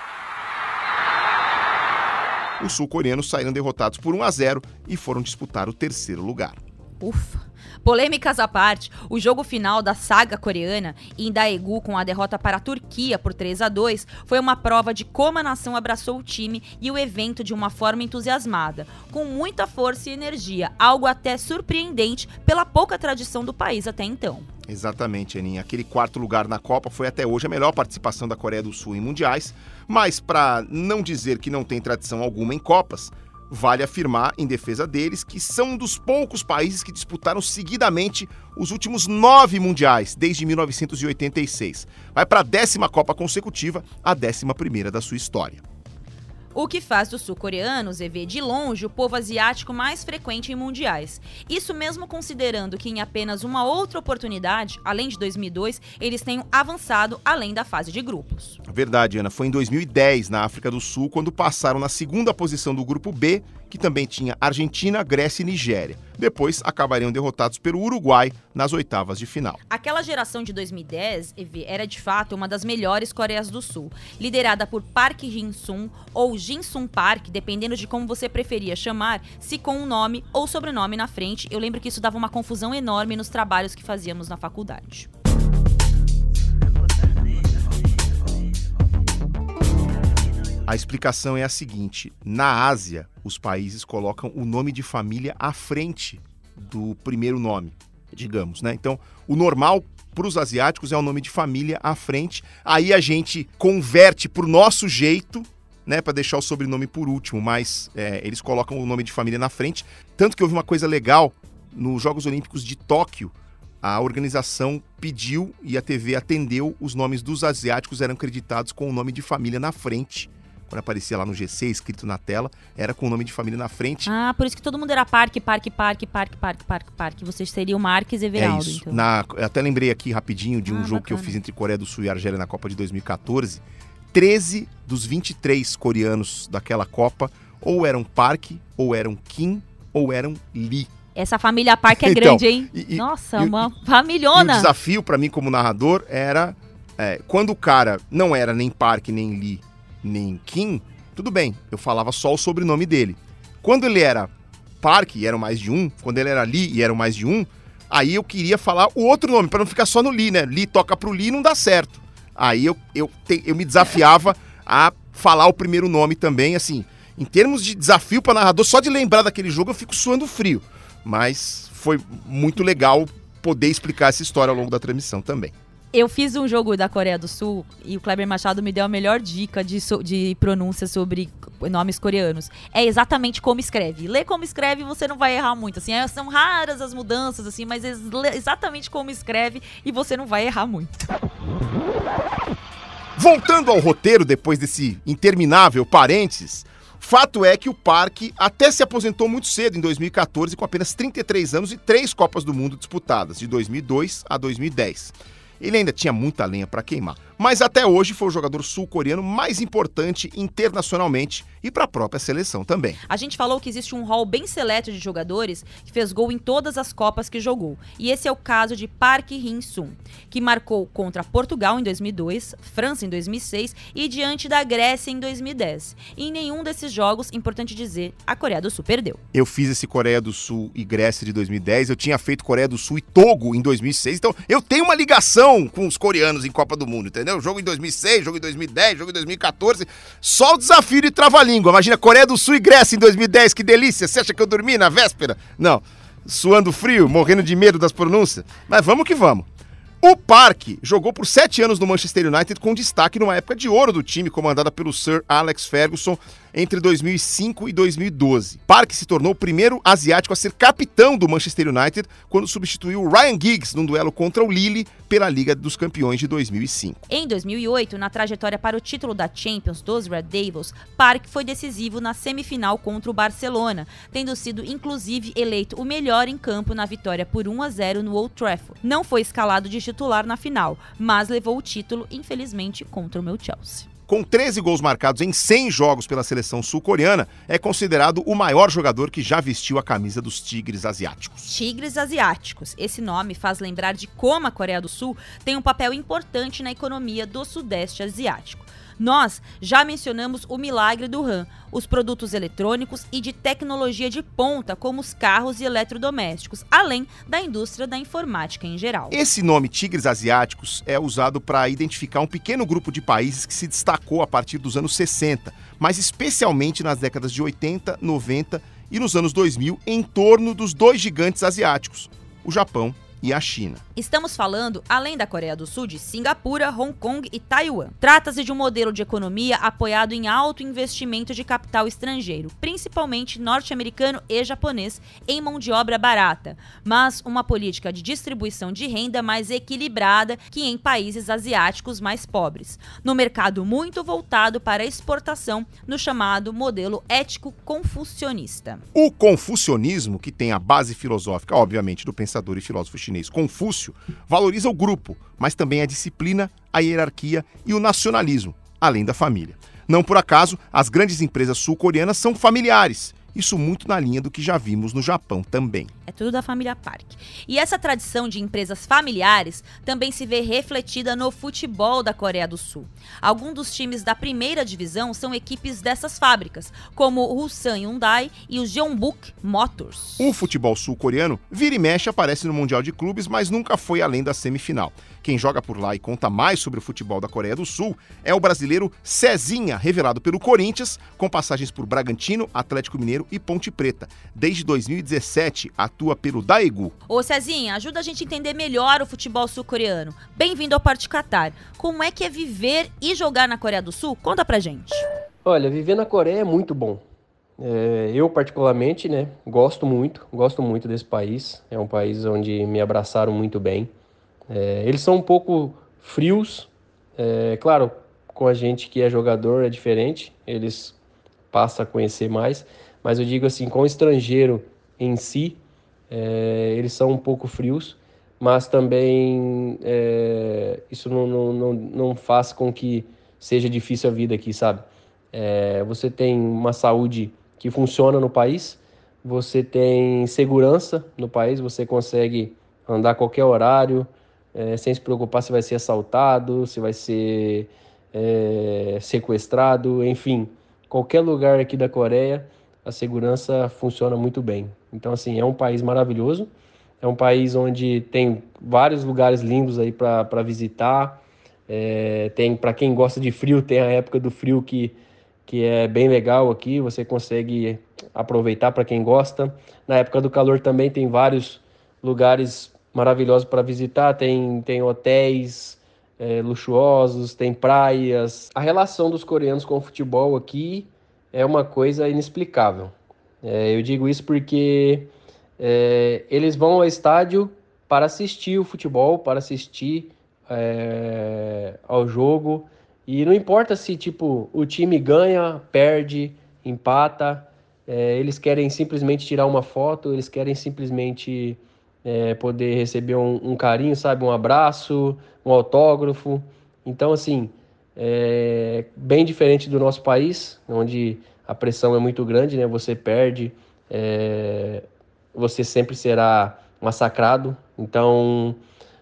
Os sul-coreanos saíram derrotados por 1 a 0 e foram disputar o terceiro lugar. Ufa. Polêmicas à parte, o jogo final da saga coreana, em Daegu com a derrota para a Turquia por 3 a 2, foi uma prova de como a nação abraçou o time e o evento de uma forma entusiasmada, com muita força e energia, algo até surpreendente pela pouca tradição do país até então. Exatamente, Aninha. Aquele quarto lugar na Copa foi até hoje a melhor participação da Coreia do Sul em mundiais, mas para não dizer que não tem tradição alguma em Copas, vale afirmar, em defesa deles, que são um dos poucos países que disputaram seguidamente os últimos nove mundiais, desde 1986. Vai para a décima Copa consecutiva, a décima primeira da sua história. O que faz dos sul-coreanos ver de longe o povo asiático mais frequente em mundiais. Isso mesmo considerando que em apenas uma outra oportunidade, além de 2002, eles tenham avançado além da fase de grupos. Verdade, Ana. Foi em 2010, na África do Sul, quando passaram na segunda posição do grupo B que também tinha Argentina, Grécia e Nigéria. Depois acabariam derrotados pelo Uruguai nas oitavas de final. Aquela geração de 2010 era de fato uma das melhores Coreias do Sul, liderada por Park Jin-sung ou Jin-sung Park, dependendo de como você preferia chamar, se com um nome ou sobrenome na frente. Eu lembro que isso dava uma confusão enorme nos trabalhos que fazíamos na faculdade. A explicação é a seguinte: na Ásia, os países colocam o nome de família à frente do primeiro nome, digamos, né? Então, o normal para os asiáticos é o nome de família à frente. Aí a gente converte para o nosso jeito, né, para deixar o sobrenome por último, mas é, eles colocam o nome de família na frente. Tanto que houve uma coisa legal nos Jogos Olímpicos de Tóquio. A organização pediu e a TV atendeu, os nomes dos asiáticos eram acreditados com o nome de família na frente quando aparecia lá no GC, escrito na tela, era com o nome de família na frente. Ah, por isso que todo mundo era Parque, Parque, Parque, Parque, Parque, Parque, Parque. Vocês seriam Marques e Everaldo, é isso. Então. Na, eu até lembrei aqui rapidinho de um ah, jogo bacana. que eu fiz entre Coreia do Sul e Argélia na Copa de 2014. 13 dos 23 coreanos daquela Copa ou eram Park, ou eram Kim, ou eram Lee. Essa família Park é então, grande, hein? E, Nossa, e, uma e, familhona. E o desafio para mim como narrador era é, quando o cara não era nem Park, nem Lee, nem Kim, tudo bem, eu falava só o sobrenome dele. Quando ele era Park, e eram mais de um, quando ele era Lee e eram mais de um, aí eu queria falar o outro nome, para não ficar só no Lee, né? Lee toca pro Lee não dá certo. Aí eu, eu, te, eu me desafiava a falar o primeiro nome também, assim. Em termos de desafio para narrador, só de lembrar daquele jogo eu fico suando frio. Mas foi muito legal poder explicar essa história ao longo da transmissão também. Eu fiz um jogo da Coreia do Sul e o Kleber Machado me deu a melhor dica de, so, de pronúncia sobre nomes coreanos. É exatamente como escreve. Lê como escreve você não vai errar muito. Assim, é, são raras as mudanças, assim, mas é exatamente como escreve e você não vai errar muito. Voltando ao roteiro, depois desse interminável parênteses, fato é que o parque até se aposentou muito cedo, em 2014, com apenas 33 anos e três Copas do Mundo disputadas, de 2002 a 2010. Ele ainda tinha muita lenha para queimar, mas até hoje foi o jogador sul-coreano mais importante internacionalmente e para a própria seleção também. A gente falou que existe um hall bem seleto de jogadores que fez gol em todas as Copas que jogou. E esse é o caso de Park Hin-sung, que marcou contra Portugal em 2002, França em 2006 e diante da Grécia em 2010. E em nenhum desses jogos, importante dizer, a Coreia do Sul perdeu. Eu fiz esse Coreia do Sul e Grécia de 2010, eu tinha feito Coreia do Sul e Togo em 2006, então eu tenho uma ligação com os coreanos em Copa do Mundo, entendeu? Jogo em 2006, jogo em 2010, jogo em 2014, só o desafio de travar língua. Imagina Coreia do Sul e Grécia em 2010, que delícia. Você acha que eu dormi na véspera? Não. Suando frio, morrendo de medo das pronúncias. Mas vamos que vamos. O Parque jogou por sete anos no Manchester United com destaque numa época de ouro do time comandada pelo Sir Alex Ferguson entre 2005 e 2012. Park se tornou o primeiro asiático a ser capitão do Manchester United quando substituiu Ryan Giggs num duelo contra o Lille pela Liga dos Campeões de 2005. Em 2008, na trajetória para o título da Champions dos Red Devils, Park foi decisivo na semifinal contra o Barcelona, tendo sido inclusive eleito o melhor em campo na vitória por 1 a 0 no Old Trafford. Não foi escalado de titular na final, mas levou o título, infelizmente, contra o meu Chelsea com 13 gols marcados em 100 jogos pela seleção sul-coreana, é considerado o maior jogador que já vestiu a camisa dos Tigres Asiáticos. Tigres Asiáticos. Esse nome faz lembrar de como a Coreia do Sul tem um papel importante na economia do Sudeste Asiático. Nós já mencionamos o milagre do RAM, os produtos eletrônicos e de tecnologia de ponta, como os carros e eletrodomésticos, além da indústria da informática em geral. Esse nome Tigres Asiáticos é usado para identificar um pequeno grupo de países que se destacou a partir dos anos 60, mas especialmente nas décadas de 80, 90 e nos anos 2000 em torno dos dois gigantes asiáticos, o Japão e a China. Estamos falando, além da Coreia do Sul, de Singapura, Hong Kong e Taiwan. Trata-se de um modelo de economia apoiado em alto investimento de capital estrangeiro, principalmente norte-americano e japonês, em mão de obra barata, mas uma política de distribuição de renda mais equilibrada que em países asiáticos mais pobres, no mercado muito voltado para exportação, no chamado modelo ético confucionista. O confucionismo, que tem a base filosófica, obviamente, do pensador e filósofo chinês chinês Confúcio valoriza o grupo, mas também a disciplina, a hierarquia e o nacionalismo, além da família. Não por acaso, as grandes empresas sul-coreanas são familiares isso muito na linha do que já vimos no Japão também. É tudo da família Park. E essa tradição de empresas familiares também se vê refletida no futebol da Coreia do Sul. Alguns dos times da primeira divisão são equipes dessas fábricas, como o Ulsan Hyundai e o Jeonbuk Motors. O futebol sul-coreano vira e mexe aparece no Mundial de Clubes, mas nunca foi além da semifinal. Quem joga por lá e conta mais sobre o futebol da Coreia do Sul é o brasileiro Cezinha, revelado pelo Corinthians, com passagens por Bragantino, Atlético Mineiro e Ponte Preta. Desde 2017, atua pelo Daegu. Ô Cezinha, ajuda a gente a entender melhor o futebol sul-coreano. Bem-vindo ao Parte Qatar. Como é que é viver e jogar na Coreia do Sul? Conta pra gente. Olha, viver na Coreia é muito bom. É, eu, particularmente, né, gosto muito, gosto muito desse país. É um país onde me abraçaram muito bem. É, eles são um pouco frios, é, claro, com a gente que é jogador é diferente, eles passam a conhecer mais, mas eu digo assim, com o estrangeiro em si, é, eles são um pouco frios, mas também é, isso não, não, não, não, faz com que seja difícil a vida aqui, sabe? É, você tem uma saúde que funciona no país, você tem segurança no país, você consegue andar a qualquer horário, é, sem se preocupar se vai ser assaltado, se vai ser é, sequestrado, enfim, qualquer lugar aqui da Coreia, a segurança funciona muito bem. Então, assim, é um país maravilhoso, é um país onde tem vários lugares lindos aí para visitar. É, tem para quem gosta de frio, tem a época do frio que, que é bem legal aqui, você consegue aproveitar para quem gosta. Na época do calor também tem vários lugares maravilhosos para visitar, tem, tem hotéis é, luxuosos, tem praias. A relação dos coreanos com o futebol aqui é uma coisa inexplicável. É, eu digo isso porque é, eles vão ao estádio para assistir o futebol, para assistir é, ao jogo. E não importa se tipo o time ganha, perde, empata, é, eles querem simplesmente tirar uma foto, eles querem simplesmente é, poder receber um, um, carinho, sabe, um abraço, um autógrafo. Então, assim, é bem diferente do nosso país, onde a pressão é muito grande, né? Você perde, é, você sempre será massacrado. Então,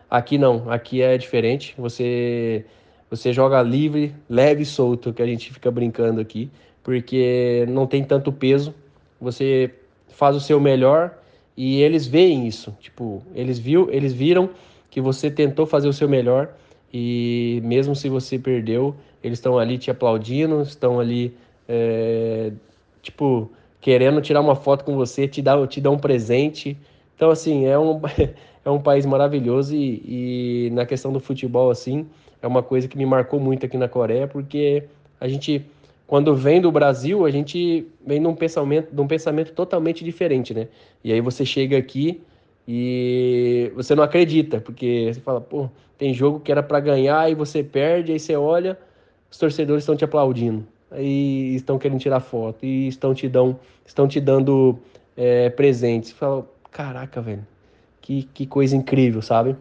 aqui não, aqui é diferente. Você você joga livre, leve e solto, que a gente fica brincando aqui, porque não tem tanto peso. Você faz o seu melhor e eles veem isso. Tipo, eles viu, eles viram que você tentou fazer o seu melhor e mesmo se você perdeu, eles estão ali te aplaudindo, estão ali é, tipo querendo tirar uma foto com você, te dar, te dar um presente. Então assim é um é um país maravilhoso e, e na questão do futebol assim é uma coisa que me marcou muito aqui na Coreia, porque a gente, quando vem do Brasil, a gente vem num pensamento, num pensamento totalmente diferente, né? E aí você chega aqui e você não acredita, porque você fala, pô, tem jogo que era para ganhar e você perde, aí você olha, os torcedores estão te aplaudindo, aí estão querendo tirar foto e estão te, dão, estão te dando é, presentes. Você fala, caraca, velho, que, que coisa incrível, sabe?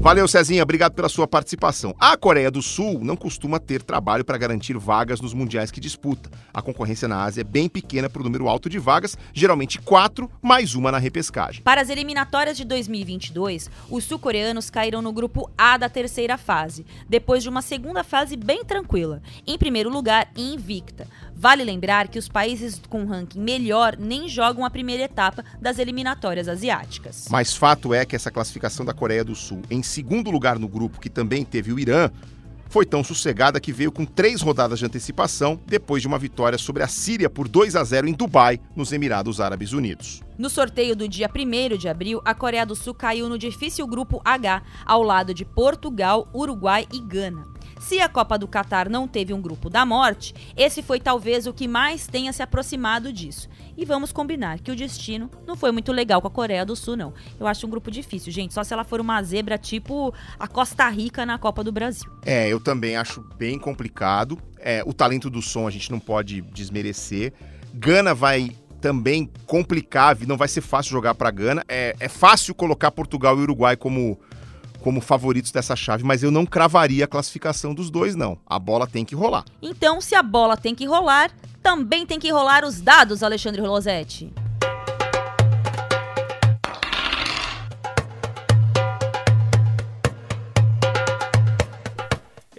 Valeu, Cezinha, obrigado pela sua participação. A Coreia do Sul não costuma ter trabalho para garantir vagas nos mundiais que disputa. A concorrência na Ásia é bem pequena para o número alto de vagas, geralmente quatro, mais uma na repescagem. Para as eliminatórias de 2022, os sul-coreanos caíram no grupo A da terceira fase, depois de uma segunda fase bem tranquila, em primeiro lugar invicta. Vale lembrar que os países com ranking melhor nem jogam a primeira etapa das eliminatórias asiáticas. Mas fato é que essa classificação da Coreia do Sul em segundo lugar no grupo, que também teve o Irã, foi tão sossegada que veio com três rodadas de antecipação depois de uma vitória sobre a Síria por 2 a 0 em Dubai, nos Emirados Árabes Unidos. No sorteio do dia 1 de abril, a Coreia do Sul caiu no difícil grupo H, ao lado de Portugal, Uruguai e Gana. Se a Copa do Catar não teve um grupo da morte, esse foi talvez o que mais tenha se aproximado disso. E vamos combinar que o destino não foi muito legal com a Coreia do Sul, não. Eu acho um grupo difícil, gente, só se ela for uma zebra tipo a Costa Rica na Copa do Brasil. É, eu também acho bem complicado. É, o talento do som a gente não pode desmerecer. Gana vai também complicar, não vai ser fácil jogar para Gana. É, é fácil colocar Portugal e Uruguai como como favoritos dessa chave, mas eu não cravaria a classificação dos dois, não. A bola tem que rolar. Então, se a bola tem que rolar, também tem que rolar os dados, Alexandre Rolosetti.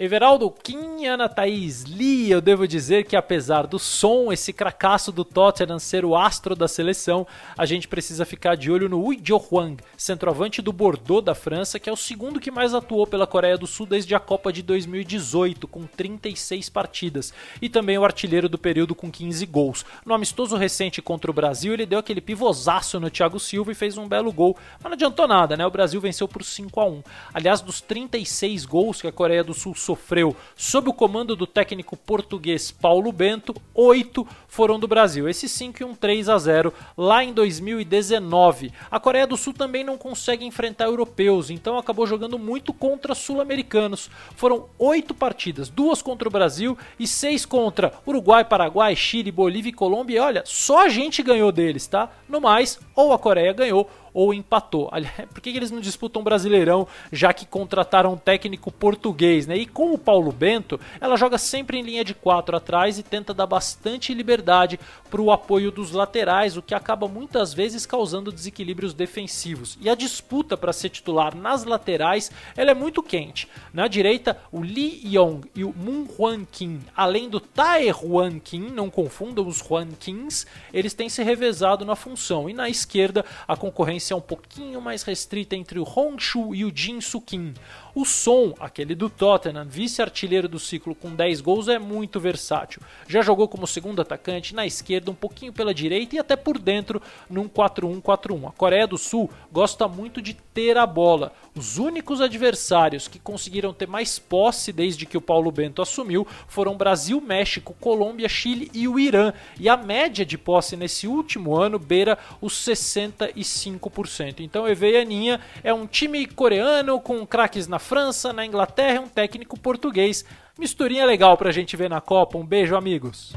Everaldo Kim, Ana Thaís Lee, eu devo dizer que apesar do som, esse cracaço do Tottenham ser o astro da seleção, a gente precisa ficar de olho no Ui Jo Hwang, centroavante do Bordeaux da França, que é o segundo que mais atuou pela Coreia do Sul desde a Copa de 2018, com 36 partidas, e também o artilheiro do período com 15 gols. No amistoso recente contra o Brasil, ele deu aquele pivôzaço no Thiago Silva e fez um belo gol, mas não adiantou nada, né? O Brasil venceu por 5 a 1. Aliás, dos 36 gols que a Coreia do Sul sofreu sob o comando do técnico português Paulo Bento, oito foram do Brasil. Esses 5 e um 3 a 0 lá em 2019. A Coreia do Sul também não consegue enfrentar europeus, então acabou jogando muito contra sul-americanos. Foram oito partidas, duas contra o Brasil e seis contra Uruguai, Paraguai, Chile, Bolívia e Colômbia. E olha, só a gente ganhou deles, tá? No mais, ou a Coreia ganhou ou empatou. Por que eles não disputam Brasileirão, já que contrataram um técnico português, né? E com o Paulo Bento, ela joga sempre em linha de quatro atrás e tenta dar bastante liberdade para o apoio dos laterais, o que acaba muitas vezes causando desequilíbrios defensivos. E a disputa para ser titular nas laterais, ela é muito quente. Na direita, o Lee Yong e o Moon Hwan Kim, além do Tae Hwan Kim, não confundam os Hwan Kins, eles têm se revezado na função. E na esquerda, a concorrência concorrência um pouquinho mais restrita entre o Honshu e o Jinsukin. O Son, aquele do Tottenham, vice-artilheiro do ciclo com 10 gols, é muito versátil. Já jogou como segundo atacante na esquerda, um pouquinho pela direita e até por dentro num 4-1-4-1. A Coreia do Sul gosta muito de ter a bola. Os únicos adversários que conseguiram ter mais posse desde que o Paulo Bento assumiu foram Brasil, México, Colômbia, Chile e o Irã. E a média de posse nesse último ano beira os 65%. Então, EV Aninha é um time coreano com craques na França, na Inglaterra, um técnico português. Misturinha legal pra gente ver na Copa. Um beijo, amigos.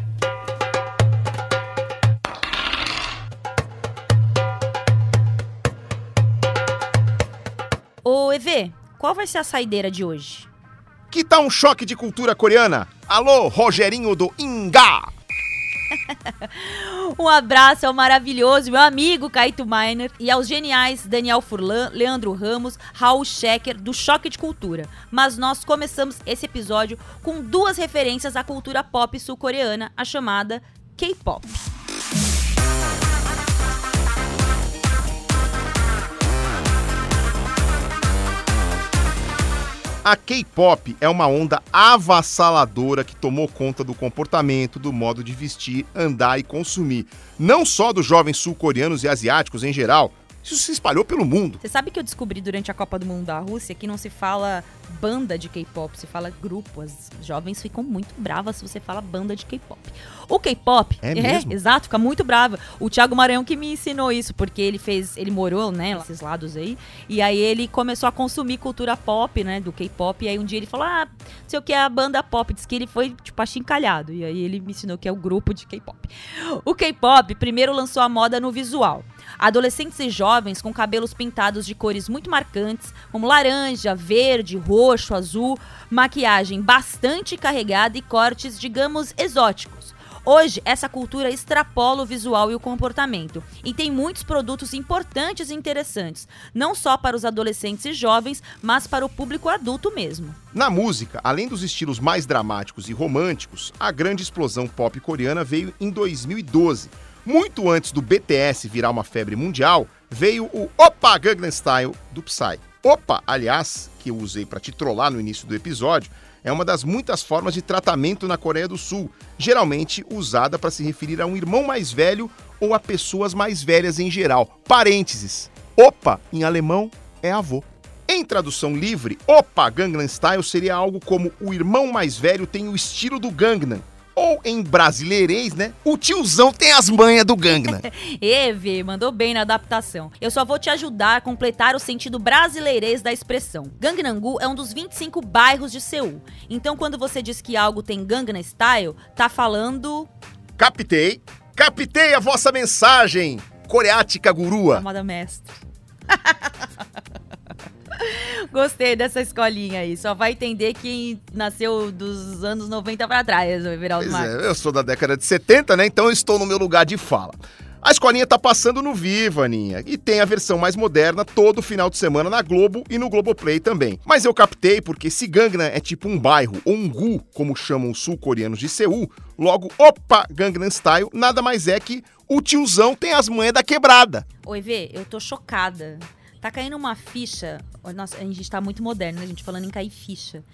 Ô, EV, qual vai ser a saideira de hoje? Que tal um choque de cultura coreana? Alô, Rogerinho do Ingá! um abraço ao maravilhoso meu amigo Caito Miner e aos geniais Daniel Furlan, Leandro Ramos, Raul Schecker do Choque de Cultura. Mas nós começamos esse episódio com duas referências à cultura pop sul-coreana, a chamada K-pop. A K-pop é uma onda avassaladora que tomou conta do comportamento, do modo de vestir, andar e consumir, não só dos jovens sul-coreanos e asiáticos em geral. Isso se espalhou pelo mundo. Você sabe que eu descobri durante a Copa do Mundo da Rússia que não se fala banda de K-pop, se fala grupo. As jovens ficam muito bravas se você fala banda de K-pop. O K-pop, é, mesmo? exato, fica muito brava. O Thiago Maranhão que me ensinou isso, porque ele fez, ele morou, né, nesses lados aí, e aí ele começou a consumir cultura pop, né, do K-pop, e aí um dia ele falou: "Ah, não sei o que é a banda pop", diz que ele foi tipo achincalhado, e aí ele me ensinou que é o grupo de K-pop. O K-pop primeiro lançou a moda no visual. Adolescentes e jovens com cabelos pintados de cores muito marcantes, como laranja, verde, roxo, azul, maquiagem bastante carregada e cortes, digamos, exóticos. Hoje, essa cultura extrapola o visual e o comportamento e tem muitos produtos importantes e interessantes, não só para os adolescentes e jovens, mas para o público adulto mesmo. Na música, além dos estilos mais dramáticos e românticos, a grande explosão pop coreana veio em 2012. Muito antes do BTS virar uma febre mundial, veio o Opa Gangnam Style do Psy. Opa, aliás, que eu usei para te trollar no início do episódio, é uma das muitas formas de tratamento na Coreia do Sul, geralmente usada para se referir a um irmão mais velho ou a pessoas mais velhas em geral. Parênteses. Opa, em alemão, é avô. Em tradução livre, Opa Gangnam Style seria algo como o irmão mais velho tem o estilo do Gangnam, ou em brasileirês, né? O tiozão tem as manhas do Gangnam. Eve, mandou bem na adaptação. Eu só vou te ajudar a completar o sentido brasileirês da expressão. Gangnam-gu é um dos 25 bairros de Seul. Então, quando você diz que algo tem Gangnam Style, tá falando... Captei. Captei a vossa mensagem, coreática gurua. Amada mestre. Gostei dessa escolinha aí. Só vai entender quem nasceu dos anos 90 para trás, o Everaldo Pois Marques. é, eu sou da década de 70, né? Então eu estou no meu lugar de fala. A escolinha tá passando no Viva, Aninha. E tem a versão mais moderna todo final de semana na Globo e no Globoplay também. Mas eu captei porque se Gangnam é tipo um bairro ou um gu, como chamam os sul-coreanos de Seul, logo, opa, Gangnam Style nada mais é que o tiozão tem as manhas da quebrada. Oi, Vê, eu tô chocada. Tá caindo uma ficha. Nossa, a gente tá muito moderno, né, gente? Falando em cair ficha.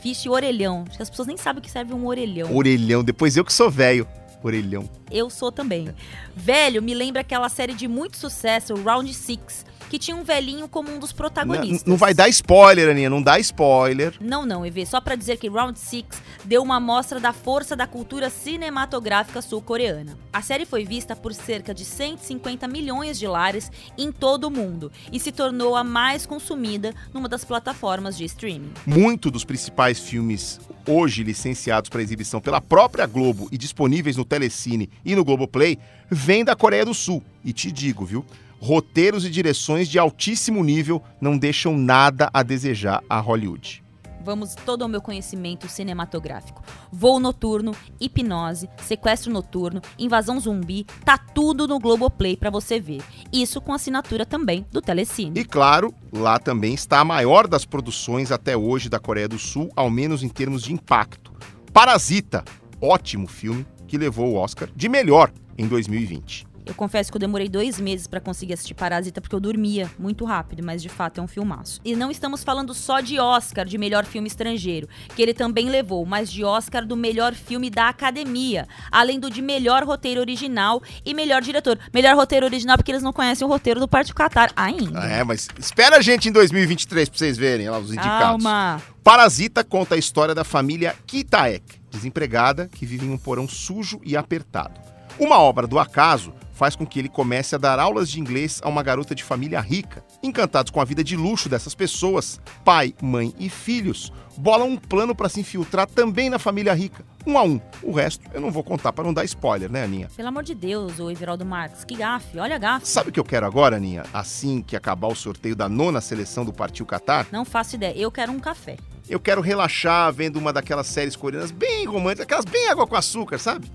Ficha e orelhão. Acho que as pessoas nem sabem o que serve um orelhão. Orelhão, depois eu que sou velho. Orelhão. Eu sou também. Velho me lembra aquela série de muito sucesso, Round Six, que tinha um velhinho como um dos Não, protagonistas. não vai dar spoiler, Aninha, não dá spoiler. Não, não, EV, só pra dizer que Round Six deu uma amostra da força da cultura cinematográfica sul-coreana. A série foi vista por cerca de 150 milhões de lares em todo o mundo e se tornou a mais consumida numa das plataformas de streaming. Muito dos principais filmes hoje licenciados para exibição pela própria Globo e disponíveis no Telecine e no Globoplay vêm da Coreia do Sul. E te digo, viu? Roteiros e direções de altíssimo nível não deixam nada a desejar a Hollywood. Vamos todo ao meu conhecimento cinematográfico. Voo noturno, hipnose, sequestro noturno, invasão zumbi, tá tudo no Globoplay pra você ver. Isso com assinatura também do Telecine. E claro, lá também está a maior das produções até hoje da Coreia do Sul, ao menos em termos de impacto. Parasita, ótimo filme que levou o Oscar de melhor em 2020. Eu confesso que eu demorei dois meses pra conseguir assistir Parasita porque eu dormia muito rápido, mas de fato é um filmaço. E não estamos falando só de Oscar de melhor filme estrangeiro, que ele também levou, mas de Oscar do melhor filme da academia, além do de melhor roteiro original e melhor diretor. Melhor roteiro original porque eles não conhecem o roteiro do Partido Qatar ainda. É, mas espera a gente em 2023 pra vocês verem lá os indicados. Calma. Parasita conta a história da família Kitaek, desempregada que vive em um porão sujo e apertado. Uma obra do acaso faz com que ele comece a dar aulas de inglês a uma garota de família rica. Encantados com a vida de luxo dessas pessoas, pai, mãe e filhos bolam um plano para se infiltrar também na família rica, um a um. O resto eu não vou contar para não dar spoiler, né, Aninha? Pelo amor de Deus, o Everaldo Marques, que gafe, olha a gafe. Sabe o que eu quero agora, Aninha? Assim que acabar o sorteio da nona seleção do Partiu Qatar, Não faço ideia, eu quero um café. eu quero relaxar vendo uma daquelas séries coreanas bem românticas, aquelas bem água com açúcar, sabe?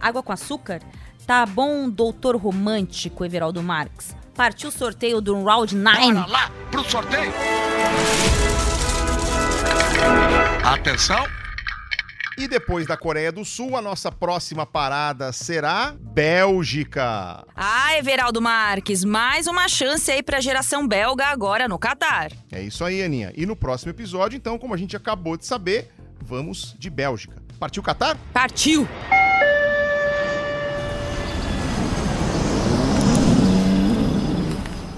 Água com açúcar? Tá bom, doutor romântico Everaldo Marques. Partiu o sorteio do Round 9. lá pro sorteio. Atenção. E depois da Coreia do Sul, a nossa próxima parada será Bélgica. Ah, Everaldo Marques, mais uma chance aí pra geração belga agora no Catar. É isso aí, Aninha. E no próximo episódio, então, como a gente acabou de saber, vamos de Bélgica. Partiu Catar? Partiu!